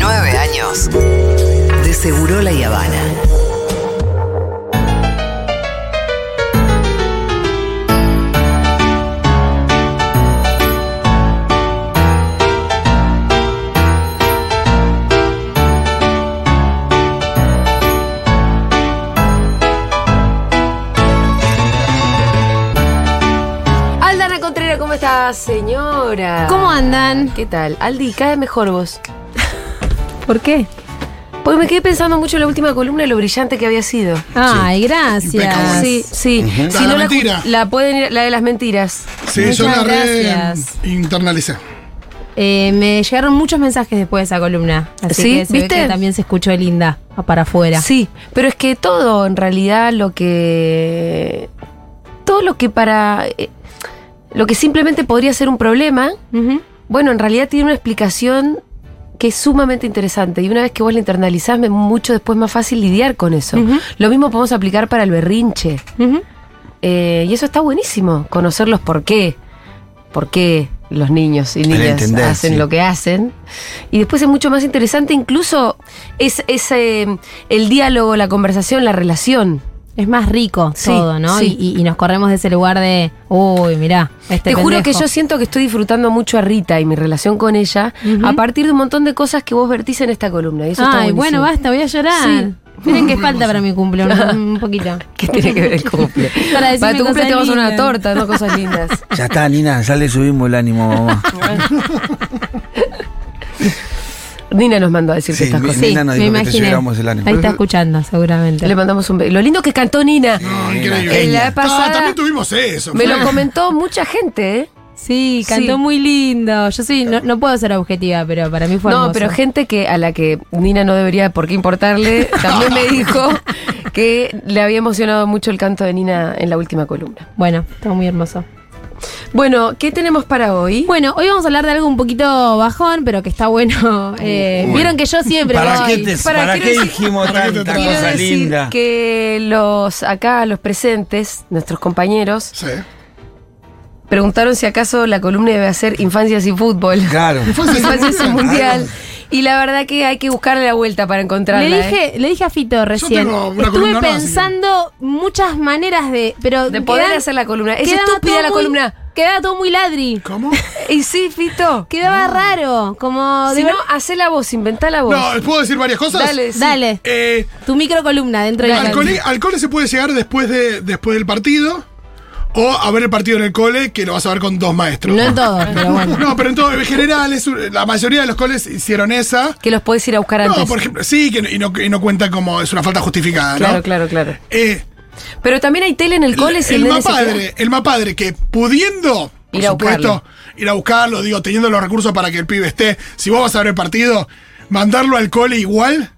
Nueve años de Seguro La Habana. Aldana Contreras, ¿cómo estás, señora? ¿Cómo andan? ¿Qué tal? Aldi, cada mejor vos. ¿Por qué? Porque me quedé pensando mucho en la última columna de lo brillante que había sido. Ay, gracias. Sí, sí. La Si no la la, mentira. la pueden ir, la de las mentiras. Sí, yo Muchas la re gracias. internalicé. Eh, me llegaron muchos mensajes después de esa columna. Así ¿Sí? que se ve ¿Viste? que también se escuchó linda para afuera. Sí, pero es que todo en realidad lo que. Todo lo que para. eh, Lo que simplemente podría ser un problema, bueno, en realidad tiene una explicación que es sumamente interesante. Y una vez que vos la internalizás, es mucho después más fácil lidiar con eso. Lo mismo podemos aplicar para el berrinche. Eh, y eso está buenísimo, conocerlos por qué. Por qué los niños y niñas entender, hacen sí. lo que hacen. Y después es mucho más interesante incluso es, es, eh, el diálogo, la conversación, la relación. Es más rico Sí, todo, ¿no? sí. Y, y- nos corremos de ese lugar de, uy, mirá, este Te juro que pendejo". yo siento que estoy disfrutando mucho a Rita y mi relación con ella a partir de un montón de cosas que vos vertís en esta columna. Y eso está Ay, bueno, basta, voy a llorar. Sí. Miren qué falta para mi cumple, un, un poquito. ¿Qué tiene que ver el cumple? Para tu cumple te vamos a una torta, no cosas lindas. Ya está, Nina, ya le subimos el ánimo, mamá. Nina nos mandó a decirte Sí, estas cosas. Nina nos me dijo que te el ánimo. Ahí está escuchando, seguramente. Le mandamos un beso. Lo lindo que cantó Nina. No, increíble. La Ah, también tuvimos eso. me fue. lo comentó mucha gente, ¿eh? Sí, cantó Sí. muy lindo. Yo sí, no, no puedo ser objetiva, pero para mí fue No, hermoso. pero gente que a la que Nina no debería por qué importarle, también me dijo que le había emocionado mucho el canto de Nina en la última columna. Bueno, estuvo muy hermoso. Bueno, ¿qué tenemos para hoy? Bueno, hoy vamos a hablar de algo un poquito bajón, pero que está bueno. Eh, Vieron que yo siempre ¿Para voy- qué, te- para para qué dijimos ¿Para qué te tanta cosa decir linda? que los acá, los presentes, nuestros compañeros, Sí. preguntaron si acaso la columna debe ser infancias y fútbol. Claro. Infancias y Infancias y Mundial. mundial. Y la verdad que hay que buscarle la vuelta para encontrarla. Le ¿eh? dije, le dije a Fito recién. tengo una Estuve pensando muchas maneras de. Pero De poder hacer la columna. Es estúpida la muy- columna. Quedaba todo muy ladri. ¿Cómo? Y sí, Fito. Quedaba raro. Como. Si de no, hacé la voz, inventá la voz. No, ¿puedo decir varias cosas? Dale, sí. Dale. Eh, Tu micro columna dentro de al, la. cole, al cole se puede llegar después, de, después del partido o a ver el partido en el cole que lo vas a ver con dos maestros. No en todos, pero bueno. No, pero en todo, en general, es la mayoría de los coles hicieron esa. Que los podés ir a buscar antes. No, por ejemplo, sí, que, y, no, y no cuenta como es una falta justificada, ¿no? Claro, claro, claro. Eh, Pero también hay tele en el cole si el, el, mapadre, el mapadre que pudiendo, por Ir a supuesto, buscarlo. ir a buscarlo, digo, teniendo los recursos para que el pibe esté, si vos vas a ver el partido, mandarlo al cole igual.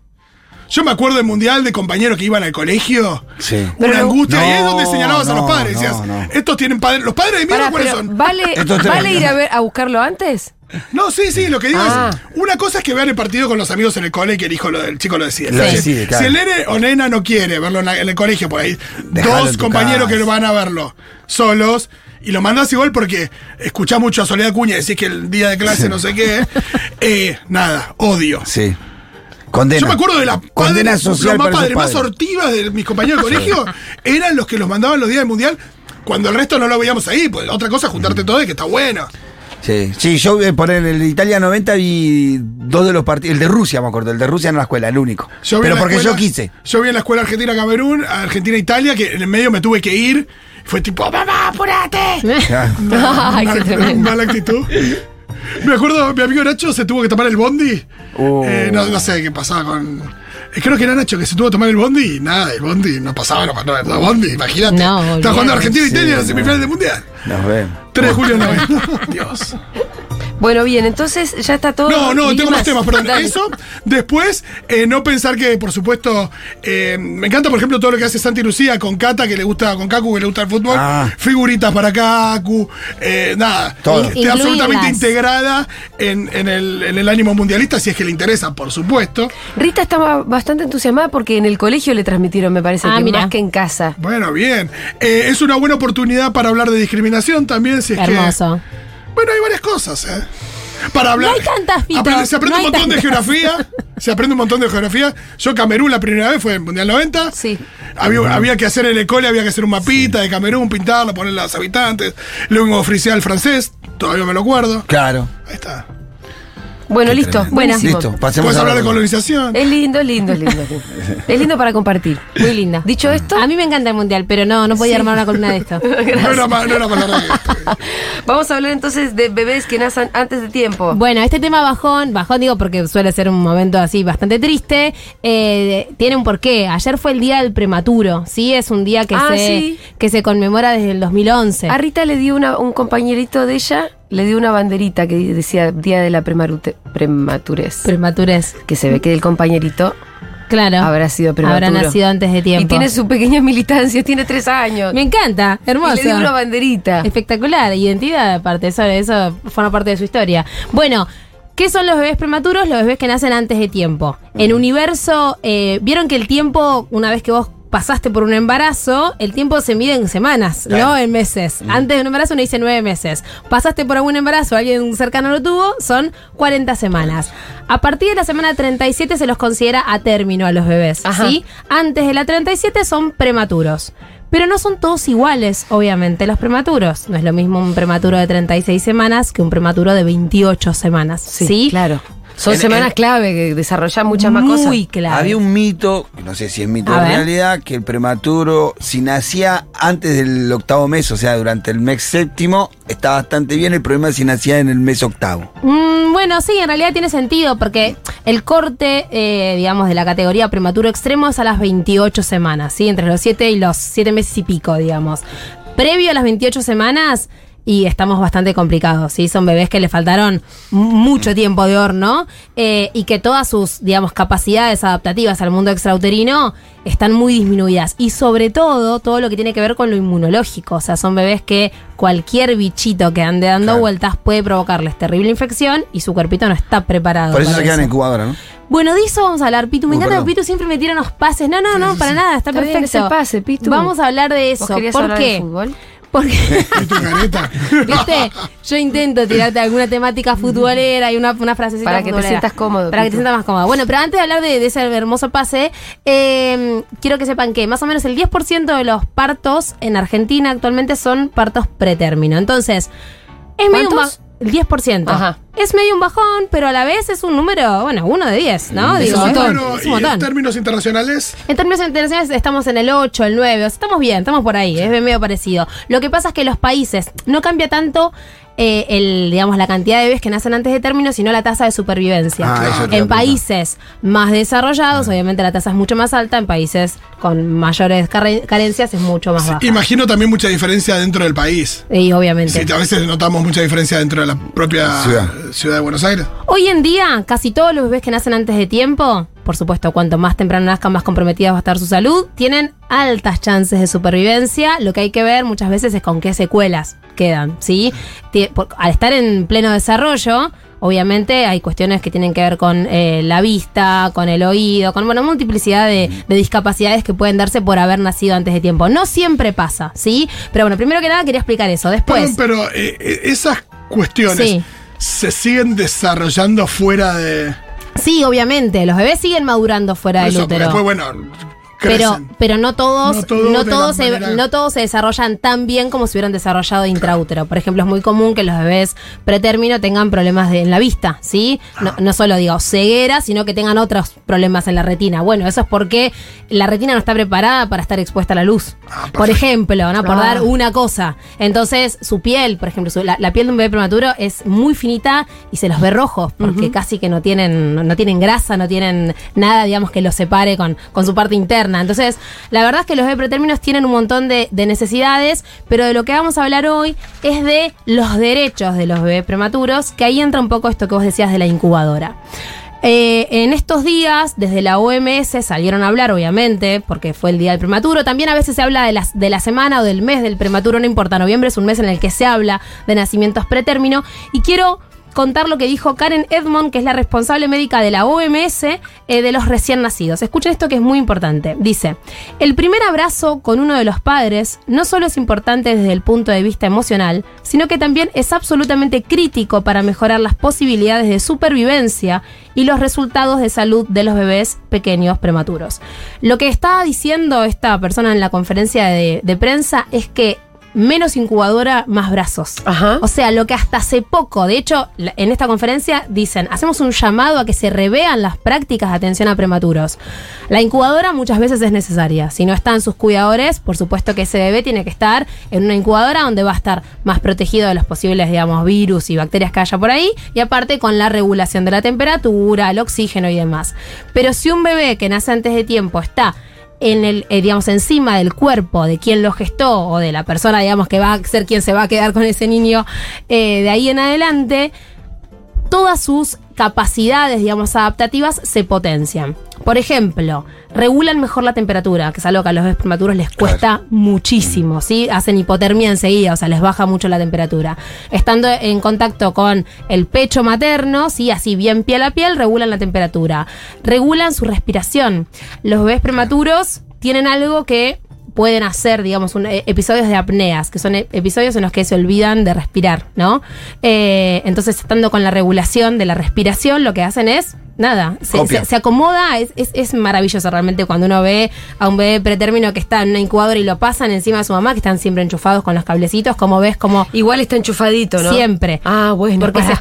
Yo me acuerdo del mundial de compañeros que iban al colegio. Sí. Pero una no- angustia. y ahí es donde señalabas a los padres. no, Decías, no. estos tienen padres. ¿Los padres de mierda Pará, cuáles son? ¿vale, ¿vale ir a, ver, a buscarlo antes? No, sí, sí, lo que digo Ah. es. Una cosa es que vean el partido con los amigos en el cole y que el hijo lo, el chico lo decide. Lo Si- decide, claro. Si el nene o nena no quiere verlo en, la- en el colegio, por ahí, Dejalo dos compañeros casa. que lo van a verlo solos. Y lo mandás igual porque escuchás mucho a Soledad Cuña decís que el día de clase no sé qué. Eh, nada, odio. Sí. Condena. Yo me acuerdo de la Condena padres, social los más padres más sortivas de mis compañeros de colegio eran los que los mandaban los días del mundial cuando el resto no lo veíamos ahí. Pues otra cosa es juntarte todo y que está bueno. Sí, sí, yo eh, por el, el Italia 90 vi dos de los partidos. El de Rusia, me acuerdo. El de Rusia en la escuela, el único. Yo Pero porque escuela- yo quise. Yo vi en la escuela Argentina-Camerún, Argentina-Italia, que en el medio me tuve que ir. Fue tipo, ¡mamá, apurate! Ay, qué tremendo. Mala actitud. Me acuerdo, mi amigo Nacho se tuvo que tomar el bondi. Oh. Eh, no, no sé qué pasaba con. eh, Creo que era Nacho que se tuvo que tomar el bondi y nada, el bondi no pasaba, no, no, no, bondi, imagínate. No, Estaba jugando. Argentina y Italia en las semifinales del mundial. Nos vemos. 3 de julio del 90. Dios. Bueno, bien, entonces ya está todo. No, no, ¿Y tengo más temas, perdón. Dale. Eso, después, eh, no pensar que, por supuesto, eh, me encanta, por ejemplo, todo lo que hace Santi Lucía con Cata, que le gusta, con Kaku, que le gusta el fútbol. Ah. Figuritas para Kaku, eh, nada. Todo. Absolutamente integrada en, en el, en el ánimo mundialista, si es que le interesa, por supuesto. Rita estaba bastante entusiasmada porque en el colegio le transmitieron, me parece, Ah, que más que en casa. Bueno, bien. Eh, es una buena oportunidad para hablar de discriminación también, si es Hermoso. que. Bueno, hay varias cosas, ¿eh? Para hablar. No hay tantas, Aprende- se aprende no un montón de geografía. Se aprende un montón de geografía. Yo, Camerún, la primera vez fue en Mundial 90. Sí. Había, había que hacer en el cole, había que hacer un mapita de Camerún, pintarlo, poner los habitantes. Luego oficial francés, todavía me lo acuerdo. Claro. Ahí está. Bueno, listo. Buenísimo. Listo, pasemos Puedes a hablar de colonización. Es lindo, es lindo, es lindo. es lindo para compartir. Muy linda. Dicho esto, A mí me encanta el mundial, pero no, no podía armar una columna de esto. No era no era esto. vamos a hablar entonces de bebés que nacen antes de tiempo. Bueno, este tema bajón, bajón digo porque suele ser un momento así bastante triste, eh, tiene un porqué. Ayer fue el día del prematuro, ¿sí? Es un día que, Ah, se, sí. que se conmemora desde el 2011. A Rita le dio una, un compañerito de ella, le dio una banderita que decía Día de la Prematurez. Prematurez. que se ve que el compañerito Claro. habrá sido prematuro. Habrá nacido antes de tiempo. Y tiene su pequeña militancia, tiene tres años. Me encanta, hermoso. Y le dio una banderita. Espectacular, identidad aparte, eso, eso forma parte de su historia. Bueno, ¿qué son los bebés prematuros? Los bebés que nacen antes de tiempo. En universo, eh, vieron que el tiempo, una vez que vos pasaste por un embarazo, el tiempo se mide en semanas, no en meses. Antes de un embarazo uno dice nueve meses. Pasaste por algún embarazo, alguien cercano lo tuvo, son 40 semanas. A partir de la semana 37 se los considera a término a los bebés. ¿sí? Antes de la 37 son prematuros. Pero no son todos iguales, obviamente, los prematuros. No es lo mismo un prematuro de 36 semanas que un prematuro de 28 semanas. Sí, claro. Son En- semanas en- clave que desarrollan muchas más cosas. Muy claro. Había un mito, que no sé si es mito A de realidad, que el prematuro, si nacía antes del octavo mes, o sea, durante el mes séptimo, está bastante bien. El problema es si nacía en el mes octavo. Mm, bueno, sí, en realidad tiene sentido porque el corte, eh, digamos, de la categoría prematuro extremo es a las 28 semanas, ¿sí? Entre los 7 y los 7 meses y pico, digamos. Previo a las 28 semanas y estamos bastante complicados, ¿sí? Son bebés que le faltaron mucho tiempo de horno eh, y que todas sus, digamos, capacidades adaptativas al mundo extrauterino están muy disminuidas. Y sobre todo, todo lo que tiene que ver con lo inmunológico. O sea, son bebés que cualquier bichito que ande dando Claro. vueltas puede provocarles terrible infección y su cuerpito no está preparado. Por eso para se quedan en incubadora, ¿no? Bueno, de eso vamos a hablar, Pitu. Me Uh, encanta que Pitu siempre me tira unos pases. No, no, no, para nada, está, Está bien, perfecto. el pase, Pitu. Vamos a hablar de ¿Vos eso. ¿Por hablar qué? de fútbol? Porque, yo intento tirarte alguna temática futbolera y una, una frasecita Para que te sientas cómodo, Para que te sientas más cómodo. Bueno, pero antes de hablar de, de ese hermoso pase, eh, quiero que sepan que más o menos el 10% de los partos en Argentina actualmente son partos pretérmino. Entonces, es medio. El 10%. Ajá. Es medio un bajón, pero a la vez es un número, bueno, uno de 10, ¿no? Es Digo, un es, número, es y un en montón. términos internacionales, En términos internacionales estamos en el 8, el 9, o sea, estamos bien, estamos por ahí, es medio parecido. Lo que pasa es que los países no cambia tanto eh, el, digamos, la cantidad de bebés que nacen antes de término, sino la tasa de supervivencia. Ah, en países más desarrollados, obviamente la tasa es mucho más alta, en países con mayores carencias es mucho más baja. imagino también mucha diferencia dentro del país. Y obviamente. Sí, a veces notamos mucha diferencia dentro de la propia Ciudad. ciudad, de Buenos Aires. Hoy en día, casi todos los bebés que nacen antes de tiempo, por supuesto, cuanto más temprano nazcan, más comprometida va a estar su salud, tienen altas chances de supervivencia. Lo que hay que ver muchas veces es con qué secuelas quedan, ¿sí? Al estar en pleno desarrollo, obviamente hay cuestiones que tienen que ver con eh, la vista, con el oído, con, bueno, multiplicidad de, de discapacidades que pueden darse por haber nacido antes de tiempo. No siempre pasa, ¿sí? Pero bueno, primero que nada quería explicar eso. Después... Perdón, pero eh, eh, esas cuestiones Sí. se siguen desarrollando fuera de. Sí, obviamente, los bebés siguen madurando fuera por del eso, útero. después, bueno, Pero, pero no todos, No no todo todos, de la se, manera- no todos se desarrollan tan bien como si hubieran desarrollado intraútero. Por ejemplo, es muy común que los bebés pretérmino tengan problemas de- en la vista, ¿sí? No, no solo digo ceguera, sino que tengan otros problemas en la retina. Bueno, eso es porque la retina no está preparada para estar expuesta a la luz. Ah, por ejemplo, ¿no? Por Ah. dar una cosa. Entonces, su piel, por ejemplo, su- la, la piel de un bebé prematuro es muy finita y se los ve rojos, porque casi que no tienen, no, no tienen grasa, no tienen nada, digamos, que los separe con, con su parte interna. Entonces, la verdad es que los bebés pretérminos tienen un montón de, de necesidades, pero de lo que vamos a hablar hoy es de los derechos de los bebés prematuros, que ahí entra un poco esto que vos decías de la incubadora. Eh, en estos días, desde la OMS salieron a hablar, obviamente, porque fue el día del prematuro. También a veces se habla de, las, de la semana o del mes del prematuro, no importa. Noviembre es un mes en el que se habla de nacimientos pretérmino. Y quiero contar lo que dijo Karen Edmond, que es la responsable médica de la OMS eh, de los recién nacidos. Escuchen esto que es muy importante. Dice, el primer abrazo con uno de los padres no solo es importante desde el punto de vista emocional, sino que también es absolutamente crítico para mejorar las posibilidades de supervivencia y los resultados de salud de los bebés pequeños prematuros. Lo que está diciendo esta persona en la conferencia de, de prensa es que menos incubadora, más brazos. Ajá. O sea, lo que hasta hace poco, de hecho, en esta conferencia dicen, hacemos un llamado a que se revean las prácticas de atención a prematuros. La incubadora muchas veces es necesaria. Si no están sus cuidadores, por supuesto que ese bebé tiene que estar en una incubadora donde va a estar más protegido de los posibles, digamos, virus y bacterias que haya por ahí, y aparte con la regulación de la temperatura, el oxígeno y demás. Pero si un bebé que nace antes de tiempo está en el, eh, digamos, encima del cuerpo de quien lo gestó o de la persona, digamos, que va a ser quien se va a quedar con ese niño eh, de ahí en adelante, todas sus capacidades, digamos, adaptativas se potencian. Por ejemplo, regulan mejor la temperatura, que es algo que a los bebés prematuros les cuesta muchísimo, ¿sí? Hacen hipotermia enseguida, o sea, les baja mucho la temperatura. Estando en contacto con el pecho materno, ¿sí? Así bien piel a piel, regulan la temperatura. Regulan su respiración. Los bebés prematuros tienen algo que pueden hacer, digamos, un- eh, episodios de apneas, que son e- episodios en los que se olvidan de respirar, ¿no? Eh, entonces, estando con la regulación de la respiración, lo que hacen es, nada, se, se- se acomoda, es, es- es maravilloso realmente cuando uno ve a un bebé pretérmino que está en una incubadora y lo pasan encima de su mamá, que están siempre enchufados con los cablecitos, como ves, como Igual está enchufadito, ¿no? siempre. Ah, bueno. Porque se.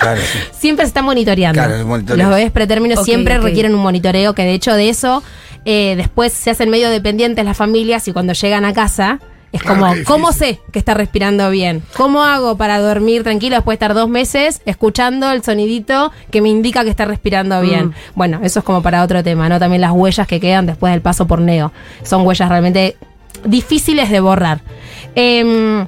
Claro, siempre se está monitoreando. Claro, monitoreo. Los bebés pretérminos siempre requieren un monitoreo, que de hecho de eso eh, después se hacen medio dependientes las familias y cuando llegan a casa es Claro, como, ¿cómo sé que está respirando bien? ¿Cómo hago para dormir tranquilo después de estar dos meses escuchando el sonidito que me indica que está respirando bien? Mm. Bueno, eso es como para otro tema, ¿no? También las huellas que quedan después del paso por neo. Son huellas realmente difíciles de borrar. Em,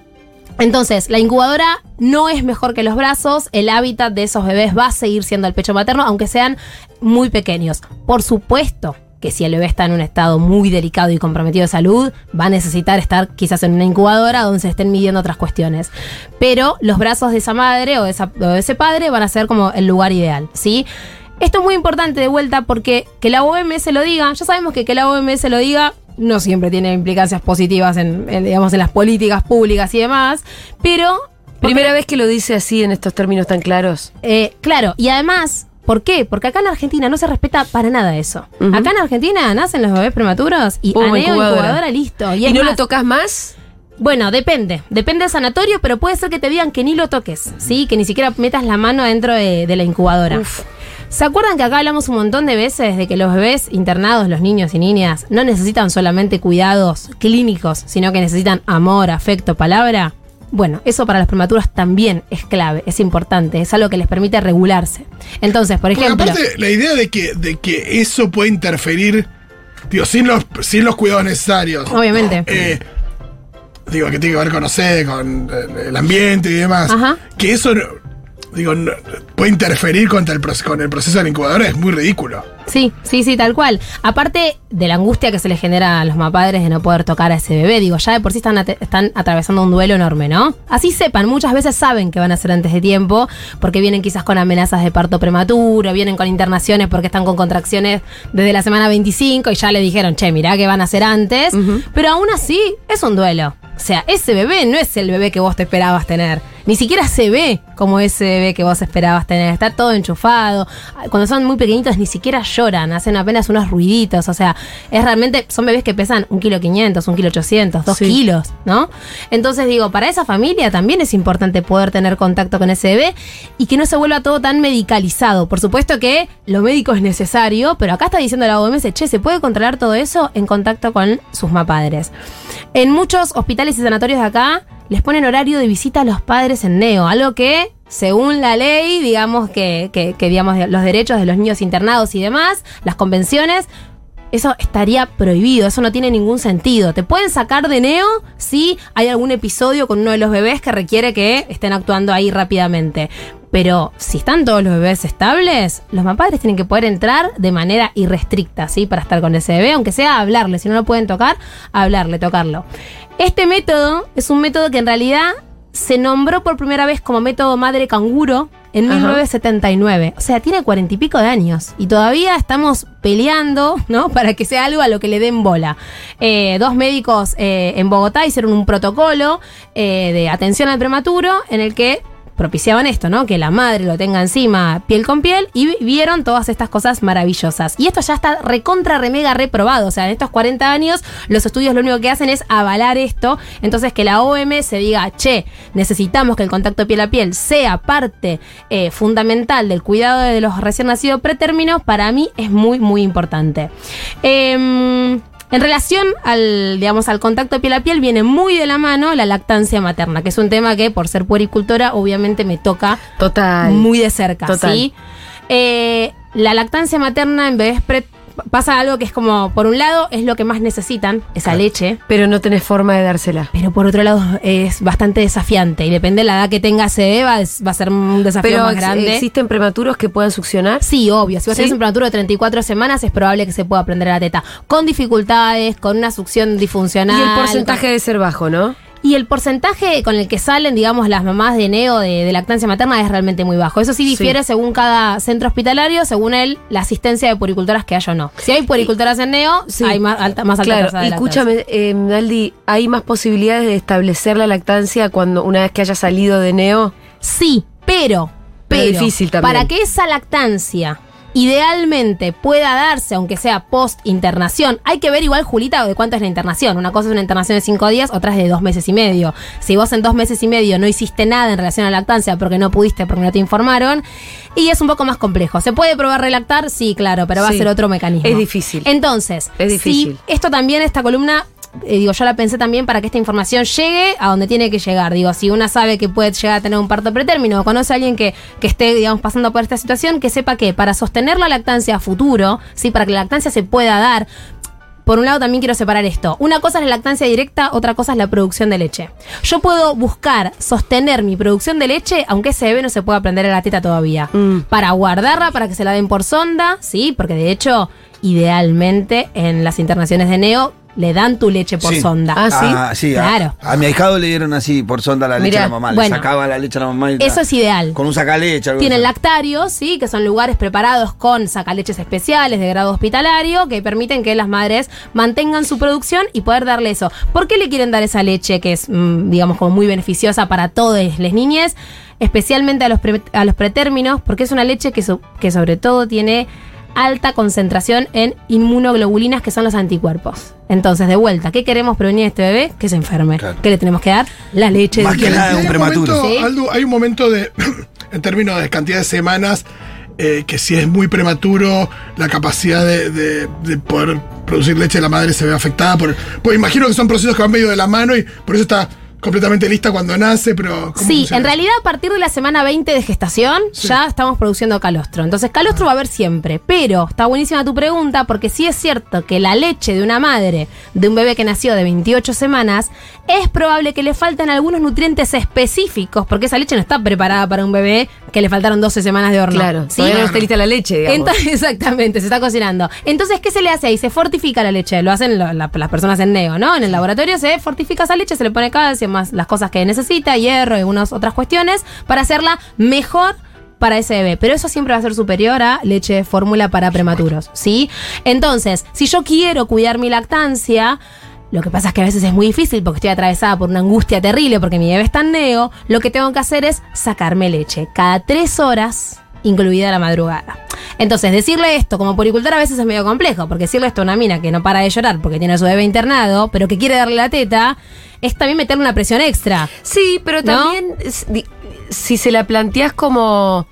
entonces, la incubadora no es mejor que los brazos, el hábitat de esos bebés va a seguir siendo el pecho materno, aunque sean muy pequeños. Por supuesto que si el bebé está en un estado muy delicado y comprometido de salud, va a necesitar estar quizás en una incubadora donde se estén midiendo otras cuestiones. Pero los brazos de esa madre o de, ese padre van a ser como el lugar ideal, ¿sí? Esto es muy importante de vuelta porque que la OMS lo diga, ya sabemos que que la OMS lo diga no siempre tiene implicancias positivas en, en, digamos, en las políticas públicas y demás, pero Primera vez que lo dice así en estos términos tan claros. eh, claro, y además, ¿por qué? Porque acá en Argentina no se respeta para nada eso. Acá en Argentina nacen los bebés prematuros y Pum, aneo incubadora. incubadora. listo. Y, ¿Y, es no lo tocas más? Bueno, depende. Depende del sanatorio, pero puede ser que te digan que ni lo toques, ¿sí? Que ni siquiera metas la mano dentro de, de la incubadora. Uf. ¿Se acuerdan que acá hablamos un montón de veces de que los bebés internados, los niños y niñas, no necesitan solamente cuidados clínicos, sino que necesitan amor, afecto, palabra? Bueno, eso para las prematuras también es clave, es importante, es algo que les permite regularse. Entonces, por ejemplo, aparte, la idea de que, de que eso puede interferir, digo, sin los, sin los cuidados necesarios. obviamente, eh, digo, que tiene que ver con, no sé, con eh, el ambiente y demás. Ajá. Que eso, digo, no- puede interferir contra el, con el proceso de la incubadora es muy ridículo. Sí, sí, sí, tal cual. Aparte de la angustia que se le genera a los mapadres de no poder tocar a ese bebé, digo, ya de por sí están, están atravesando un duelo enorme, ¿no? Así sepan, muchas veces saben que van a ser antes de tiempo, porque vienen quizás con amenazas de parto prematuro, vienen con internaciones porque están con contracciones desde la semana 25 y ya le dijeron, che, mirá que van a ser antes, pero aún así es un duelo. O sea, ese bebé no es el bebé que vos te esperabas tener. Ni siquiera se ve como ese bebé que vos esperabas tener. Está todo enchufado. Cuando son muy pequeñitos ni siquiera lloran, hacen apenas unos ruiditos. O sea, es realmente, son bebés que pesan un kilo quinientos, un kilo ochocientos, dos Sí. kilos, ¿no? Entonces digo, para esa familia también es importante poder tener contacto con ese bebé y que no se vuelva todo tan medicalizado. Por supuesto que lo médico es necesario, pero acá está diciendo la OMS, che, ¿se puede controlar todo eso en contacto con sus mapadres? En muchos hospitales y sanatorios de acá les ponen horario de visita a los padres en neo, algo que, según la ley, digamos que, que, que, digamos, los derechos de los niños internados y demás, las convenciones, eso estaría prohibido, eso no tiene ningún sentido. Te pueden sacar de neo si hay algún episodio con uno de los bebés que requiere que estén actuando ahí rápidamente. Pero si están todos los bebés estables, los mapadres tienen que poder entrar de manera irrestricta, ¿sí? Para estar con ese bebé, aunque sea hablarle, si no lo pueden tocar, hablarle, tocarlo. Este método es un método que en realidad se nombró por primera vez como método madre canguro en Ajá. 1979. O sea, tiene cuarenta y pico de años. Y todavía estamos peleando, ¿no? Para que sea algo a lo que le den bola. Eh, dos médicos eh, en Bogotá hicieron un protocolo eh, de atención al prematuro en el que propiciaban esto, ¿no? Que la madre lo tenga encima piel con piel y vi- vieron todas estas cosas maravillosas. Y esto ya está recontra remega reprobado. O sea, en estos 40 años los estudios lo único que hacen es avalar esto. Entonces que la OMS se diga, che, necesitamos que el contacto piel a piel sea parte eh, fundamental del cuidado de los recién nacidos pretérminos, para mí es muy, muy importante. Em, en relación al, digamos, al contacto piel a piel, viene muy de la mano la lactancia materna, que es un tema que, por ser puericultora, obviamente me toca Total. muy de cerca. Total. ¿sí? Eh, la lactancia materna en bebés pre- pasa algo que es como, por un lado, es lo que más necesitan, esa leche. Pero no tenés forma de dársela. Pero por otro lado es bastante desafiante y depende de la edad que tenga ese bebé, va, va a ser un desafío Pero más ex- grande. existen prematuros que puedan succionar. Sí, obvio. Si vos ¿Sí? tenés un prematuro de 34 semanas, es probable que se pueda prender a la teta. Con dificultades, con una succión disfuncional. Y el porcentaje debe ser bajo, ¿no? Y el porcentaje con el que salen, digamos, las mamás de neo de, de lactancia materna es realmente muy bajo. Eso sí difiere según cada centro hospitalario, según él, la asistencia de puericultoras que haya o no. Si hay puericultoras en neo, Sí. hay más alta, más alta Claro, de escúchame, eh, Aldi, ¿hay más posibilidades de establecer la lactancia cuando una vez que haya salido de neo? Sí, pero, Pero pero, difícil también. para que esa lactancia idealmente pueda darse, aunque sea post internación, hay que ver igual, Julita, de cuánto es la internación. Una cosa es una internación de cinco días, otra es de dos meses y medio. Si vos en dos meses y medio no hiciste nada en relación a la lactancia porque no pudiste, porque no te informaron, y es un poco más complejo. ¿Se puede probar relactar? Sí, claro, pero va Sí. a ser otro mecanismo. Es difícil. Entonces, Es difícil. sí, esto también, esta columna, eh, digo, yo la pensé también para que esta información llegue a donde tiene que llegar. Digo, si una sabe que puede llegar a tener un parto pretérmino o conoce a alguien que, que esté, digamos, pasando por esta situación, que sepa que para sostener la lactancia a futuro, sí, para que la lactancia se pueda dar, por un lado también quiero separar esto. Una cosa es la lactancia directa, otra cosa es la producción de leche. Yo puedo buscar sostener mi producción de leche, aunque ese bebé no se pueda prender a la teta todavía. Mm. Para guardarla, para que se la den por sonda, sí, porque de hecho, idealmente en las internaciones de neo le dan tu leche por Sí. sonda. Ah, ¿sí? a- Claro. A, mi ahijado le dieron así por sonda la leche a la mamá. bueno. le sacaba la leche a la mamá. y Eso la- es ideal. Con un sacaleche. algo Tienen así. lactarios, sí, que son lugares preparados con sacaleches especiales de grado hospitalario que permiten que las madres mantengan su producción y poder darle eso. ¿Por qué le quieren dar esa leche que es, mm, digamos, como muy beneficiosa para todas las niñas, especialmente a los, pre- a los pretérminos? Porque es una leche que, so- que sobre todo tiene alta concentración en inmunoglobulinas que son los anticuerpos. Entonces, de vuelta, ¿qué queremos prevenir a este bebé? Que se enferme. Claro. ¿Qué le tenemos que dar? La leche. Más de que nada, Hay un prematuro. momento, Sí. Aldo, hay un momento de, en términos de cantidad de semanas, eh, que si es muy prematuro, la capacidad de, de- de poder producir leche de la madre se ve afectada. Por, pues imagino que son procesos que van medio de la mano y por eso está completamente lista cuando nace, pero... ¿cómo Sí, funciona? en realidad a partir de la semana 20 de gestación ya estamos produciendo calostro. Entonces calostro va a haber siempre. Pero está buenísima tu pregunta porque sí es cierto que la leche de una madre de un bebé que nació de 28 semanas es probable que le falten algunos nutrientes específicos porque esa leche no está preparada para un bebé que le faltaron 12 semanas de horno. Claro, ¿sí? todavía no está lista la leche, digamos. Entonces, exactamente, se está cocinando. Entonces, ¿qué se le hace ahí? Se fortifica la leche. Lo hacen lo- la- las personas en neo, ¿no? En el laboratorio se fortifica esa leche, se le pone calcio, las cosas que necesita, hierro y algunas otras cuestiones, para hacerla mejor para ese bebé. Pero eso siempre va a ser superior a leche de fórmula para prematuros, ¿sí? Entonces, si yo quiero cuidar mi lactancia, lo que pasa es que a veces es muy difícil porque estoy atravesada por una angustia terrible porque mi bebé está en neo. Lo que tengo que hacer es sacarme leche cada tres horas, incluida la madrugada. Entonces, decirle esto como poricultor a veces es medio complejo, porque decirle esto a una mina que no para de llorar porque tiene a su bebé internado, pero que quiere darle la teta, es también meterle una presión extra. Sí, pero también si se la planteas como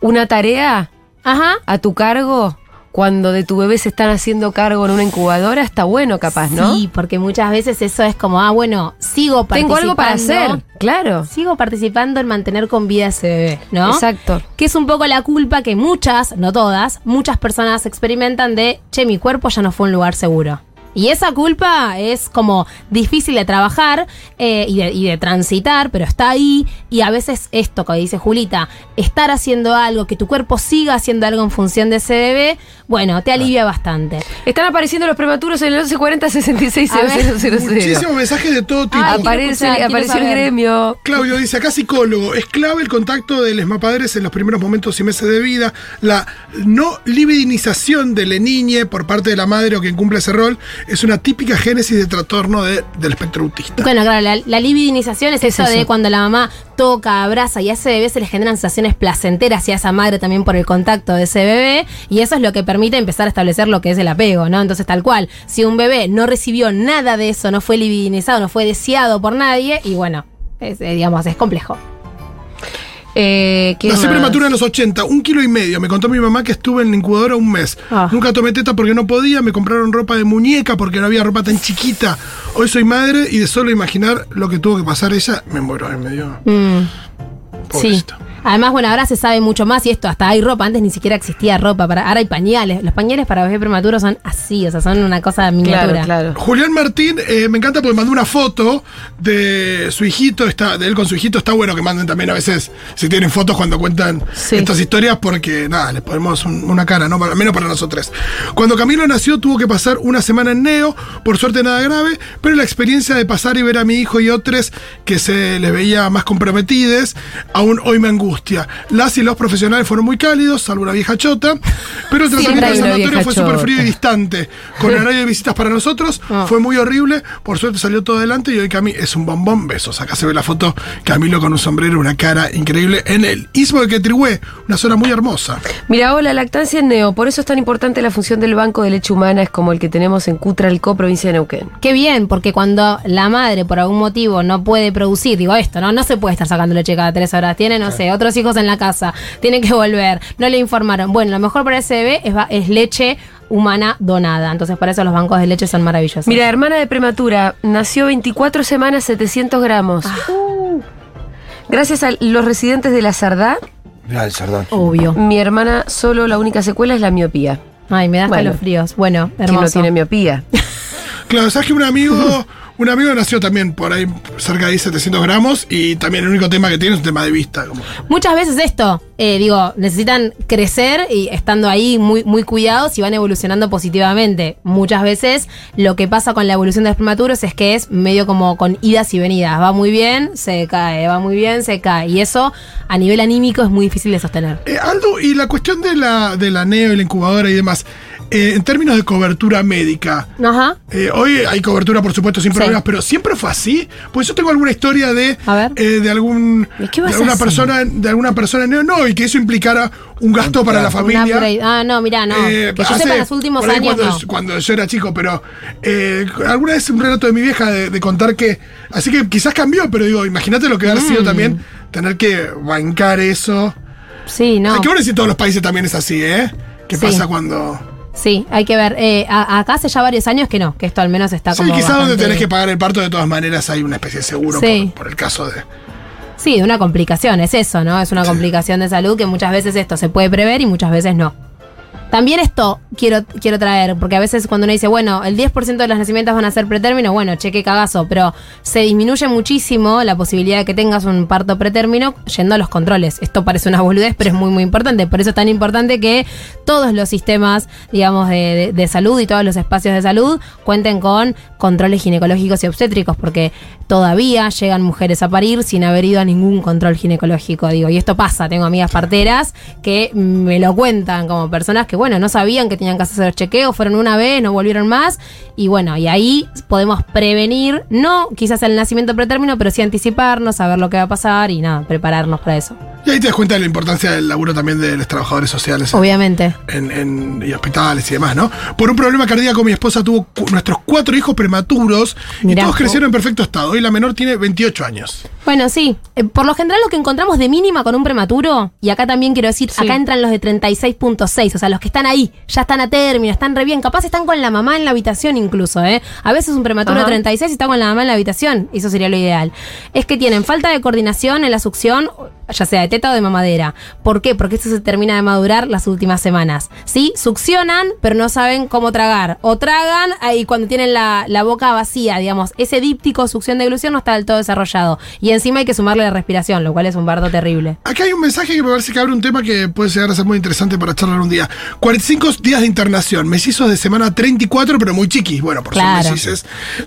una tarea Ajá. a tu cargo, cuando de tu bebé se están haciendo cargo en una incubadora, está bueno capaz, ¿no? Sí, porque muchas veces eso es como, ah, bueno, sigo Tengo participando. algo para hacer, claro. Sigo participando en mantener con vida ese bebé, ¿no? Exacto. Que es un poco la culpa que muchas, no todas, muchas personas experimentan de, che, mi cuerpo ya no fue un lugar seguro. Y esa culpa es como difícil de trabajar eh, y, de, y de transitar, pero está ahí. Y a veces esto que dice Julita, estar haciendo algo, que tu cuerpo siga haciendo algo en función de ese bebé, bueno, te alivia bastante. Están apareciendo los prematuros en el 1140 66 A ver. 000. Muchísimos mensajes de todo tipo. Ay, Aparece, escuchar, apareció el gremio. Claudio dice, acá psicólogo, es clave el contacto de los padres en los primeros momentos y meses de vida, la no libidinización de la niñe por parte de la madre o quien cumple ese rol, es una típica génesis de trastorno de- del espectro autista. Bueno, claro, la, la libidinización es, Es eso, de eso. cuando la mamá toca, abraza y a ese bebé se le generan sensaciones placenteras y a esa madre también por el contacto de ese bebé. Y eso es lo que permite empezar a establecer lo que es el apego, ¿no? Entonces, tal cual, si un bebé no recibió nada de eso, no fue libidinizado, no fue deseado por nadie, y bueno, es, eh, digamos, es complejo. Eh, ¿qué Nací más? prematura en los 80, un kilo y medio. Me contó mi mamá que estuve en la incubadora un mes. Ah. Nunca tomé teta porque no podía, me compraron ropa de muñeca porque no había ropa tan chiquita. Hoy soy madre y de solo imaginar lo que tuvo que pasar ella, me muero en medio. Mm, sí. Además, bueno, ahora se sabe mucho más y esto, hasta hay ropa, antes ni siquiera existía ropa, para, ahora hay pañales. Los pañales para bebés prematuros son así, o sea, son una cosa miniatura. Claro, claro. Julián Martín, eh, me encanta porque mandó una foto de su hijito, está, de él con su hijito. Está bueno que manden también a veces, si tienen fotos cuando cuentan Sí. estas historias, porque nada, les ponemos un- una cara, ¿no? Para- menos para nosotros. Cuando Camilo nació, tuvo que pasar una semana en Neo, por suerte nada grave, pero la experiencia de pasar y ver a mi hijo y otros que se les veía más comprometidos, aún hoy me angustia. Las y los profesionales fueron muy cálidos, salvo una vieja chota, pero el tratamiento del sanatorio fue súper frío y distante. Con horario de visitas para nosotros, Ah. fue muy horrible. Por suerte salió todo adelante y hoy Cami es un bombón. Besos. Acá se ve la foto. Camilo con un sombrero, una cara increíble en el istmo de Quetrihué, una zona muy hermosa. Mira, hola, lactancia en Neo. Por eso es tan importante la función del Banco de Leche Humana, es como el que tenemos en Cutralcó, provincia de Neuquén. Qué bien, porque cuando la madre por algún motivo no puede producir, digo esto, ¿no? No se puede estar sacando leche cada tres horas. Tiene, no sé, otros hijos en la casa, tiene que volver, no le informaron. Bueno, lo mejor para ese bebé es, va- es leche humana donada. Entonces, por eso los bancos de leche son maravillosos. Mira, hermana de prematura, nació 24 semanas, 700 gramos. Ah. Uh. Gracias a los residentes de la Sardá, el sardón. obvio. mi hermana solo la única secuela es la miopía. Ay, me da Bueno. escalofríos. Bueno, Que no hermoso. tiene miopía. Claro, sabes que un amigo, un amigo nació también por ahí cerca de 700 gramos y también el único tema que tiene es un tema de vista. como- Muchas veces esto, eh, digo, necesitan crecer y estando ahí muy, muy cuidados y van evolucionando positivamente. Muchas veces lo que pasa con la evolución de los prematuros es que es medio como con idas y venidas. Va muy bien, se cae, va muy bien, se cae. Y eso a nivel anímico es muy difícil de sostener. Eh, Aldo, y la cuestión de la, de la neo y la incubadora y demás, eh, en términos de cobertura médica, Ajá. Eh, hoy hay cobertura, por supuesto, sin Sí. problemas, pero siempre fue así. Pues yo tengo alguna historia de, A ver. eh, de algún ¿Y qué de alguna persona, de alguna persona neo, no, y que eso implicara un gasto para la familia. Ah, no, mira, no. Eh, que yo hace- sepa, en los últimos años cuando, no. cuando yo era chico, pero alguna vez un relato de mi vieja de, de contar que, así que quizás cambió, pero digo, imagínate lo que ha Mm. sido también tener que bancar eso. Sí, no. Hay que si en todos los países también es así, ¿eh? ¿Qué Sí. pasa cuando...? Sí, hay que ver. Eh, a- acá hace ya varios años que no, que esto al menos está Sí, como. quizás donde bastante- tenés que pagar el parto, de todas maneras hay una especie de seguro Sí. por, por el caso de... Sí, de una complicación, es eso, ¿no? Es una complicación de salud que muchas veces esto se puede prever y muchas veces no. También esto quiero, quiero traer, porque a veces cuando uno dice, bueno, el 10% de los nacimientos van a ser pretérmino, bueno, cheque cagazo, pero se disminuye muchísimo la posibilidad de que tengas un parto pretérmino yendo a los controles. Esto parece una boludez, pero es muy, muy importante. Por eso es tan importante que todos los sistemas, digamos, de, de- de salud y todos los espacios de salud cuenten con controles ginecológicos y obstétricos, porque todavía llegan mujeres a parir sin haber ido a ningún control ginecológico, digo, y esto pasa, tengo amigas parteras que me lo cuentan como personas que, bueno, no sabían que tenían que hacer los chequeos, fueron una vez, no volvieron más, y bueno, y ahí podemos prevenir, no quizás el nacimiento pretérmino, pero sí anticiparnos, saber lo que va a pasar y nada, prepararnos para eso. Y ahí te das cuenta de la importancia del laburo también de los trabajadores sociales en- Obviamente. en, en- y hospitales y demás, ¿no? Por un problema cardíaco, mi esposa tuvo cu- nuestros cuatro hijos prematuros Mirá. y todos crecieron en perfecto estado. Hoy la menor tiene 28 años. Bueno, sí. Eh, por lo general lo que encontramos de mínima con un prematuro, y acá también quiero decir, Sí. acá entran los de 36.6, o sea, los que están ahí, ya están a término, están re bien, capaz están con la mamá en la habitación incluso, ¿eh? A veces un prematuro Ajá. de 36 está con la mamá en la habitación, y eso sería lo ideal. Es que tienen falta de coordinación en la succión, ya sea de teta o de mamadera. ¿Por qué? Porque esto se termina de madurar las últimas semanas. semanas. ¿Sí? Succionan, pero no saben cómo tragar. O tragan y cuando tienen la, la boca vacía, digamos, ese díptico succión de glución no está del todo desarrollado. Y encima hay que sumarle la respiración, lo cual es un bardo terrible. Acá hay un mensaje que me parece que abre un tema que puede llegar a ser muy interesante para charlar un día. 45 días de internación, mellizos de semana 34, pero muy chiquis. Bueno, por Claro. ser.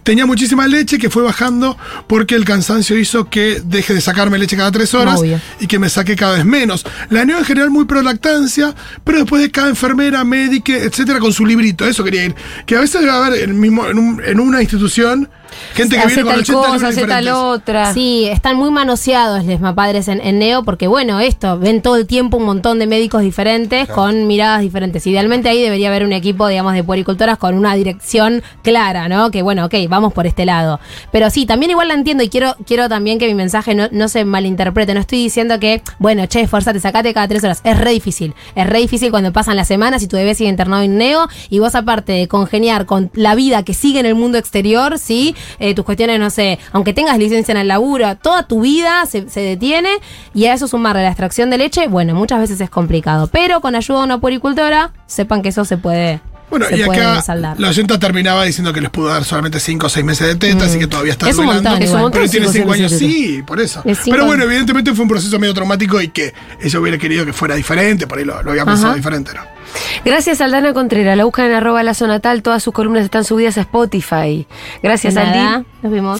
Tenía muchísima leche que fue bajando porque el cansancio hizo que deje de sacarme leche cada tres horas Obvio. y que me saque cada vez menos. La neo en general muy pro lactancia, pero después de cada enfermera, médica, etcétera, con su librito. Eso quería ir. Que a veces debe haber en, mismo, en, un- en una institución gente que hace viene con tal 80 cosa, hace tal otra. Sí, están muy manoseados les mapadres en, en Neo porque, bueno, esto, ven todo el tiempo un montón de médicos diferentes con miradas diferentes. Idealmente ahí debería haber un equipo, digamos, de puericultoras con una dirección clara, ¿no? Que, bueno, ok, vamos por este lado. Pero sí, también igual la entiendo y quiero, quiero también que mi mensaje no, no se malinterprete. No estoy diciendo que, bueno, che, esforzate, sacate cada tres horas. Es re difícil. Es re difícil cuando pasan las semanas y tu bebé sigue internado en Neo y vos aparte de congeniar con la vida que sigue en el mundo exterior, ¿sí? Eh, tus cuestiones, no sé, aunque tengas licencia en el laburo, toda tu vida se, se detiene y a eso sumarle la extracción de leche, bueno, muchas veces es complicado. Pero con ayuda de una puericultora, sepan que eso se puede, Bueno, se y acá la oyenta terminaba diciendo que les pudo dar solamente 5 o 6 meses de teta, así que todavía está Es montón, Es montón, Pero tiene cinco o 5 seis años, sí, por eso. Es Pero bueno, evidentemente fue un proceso medio traumático y que ella hubiera querido que fuera diferente, por ahí lo, lo había pensado Ajá. diferente, ¿no? Gracias Aldana Contreras, la buscan en arroba la zona tal, todas sus columnas están subidas a Spotify. Gracias Aldi. nos vemos.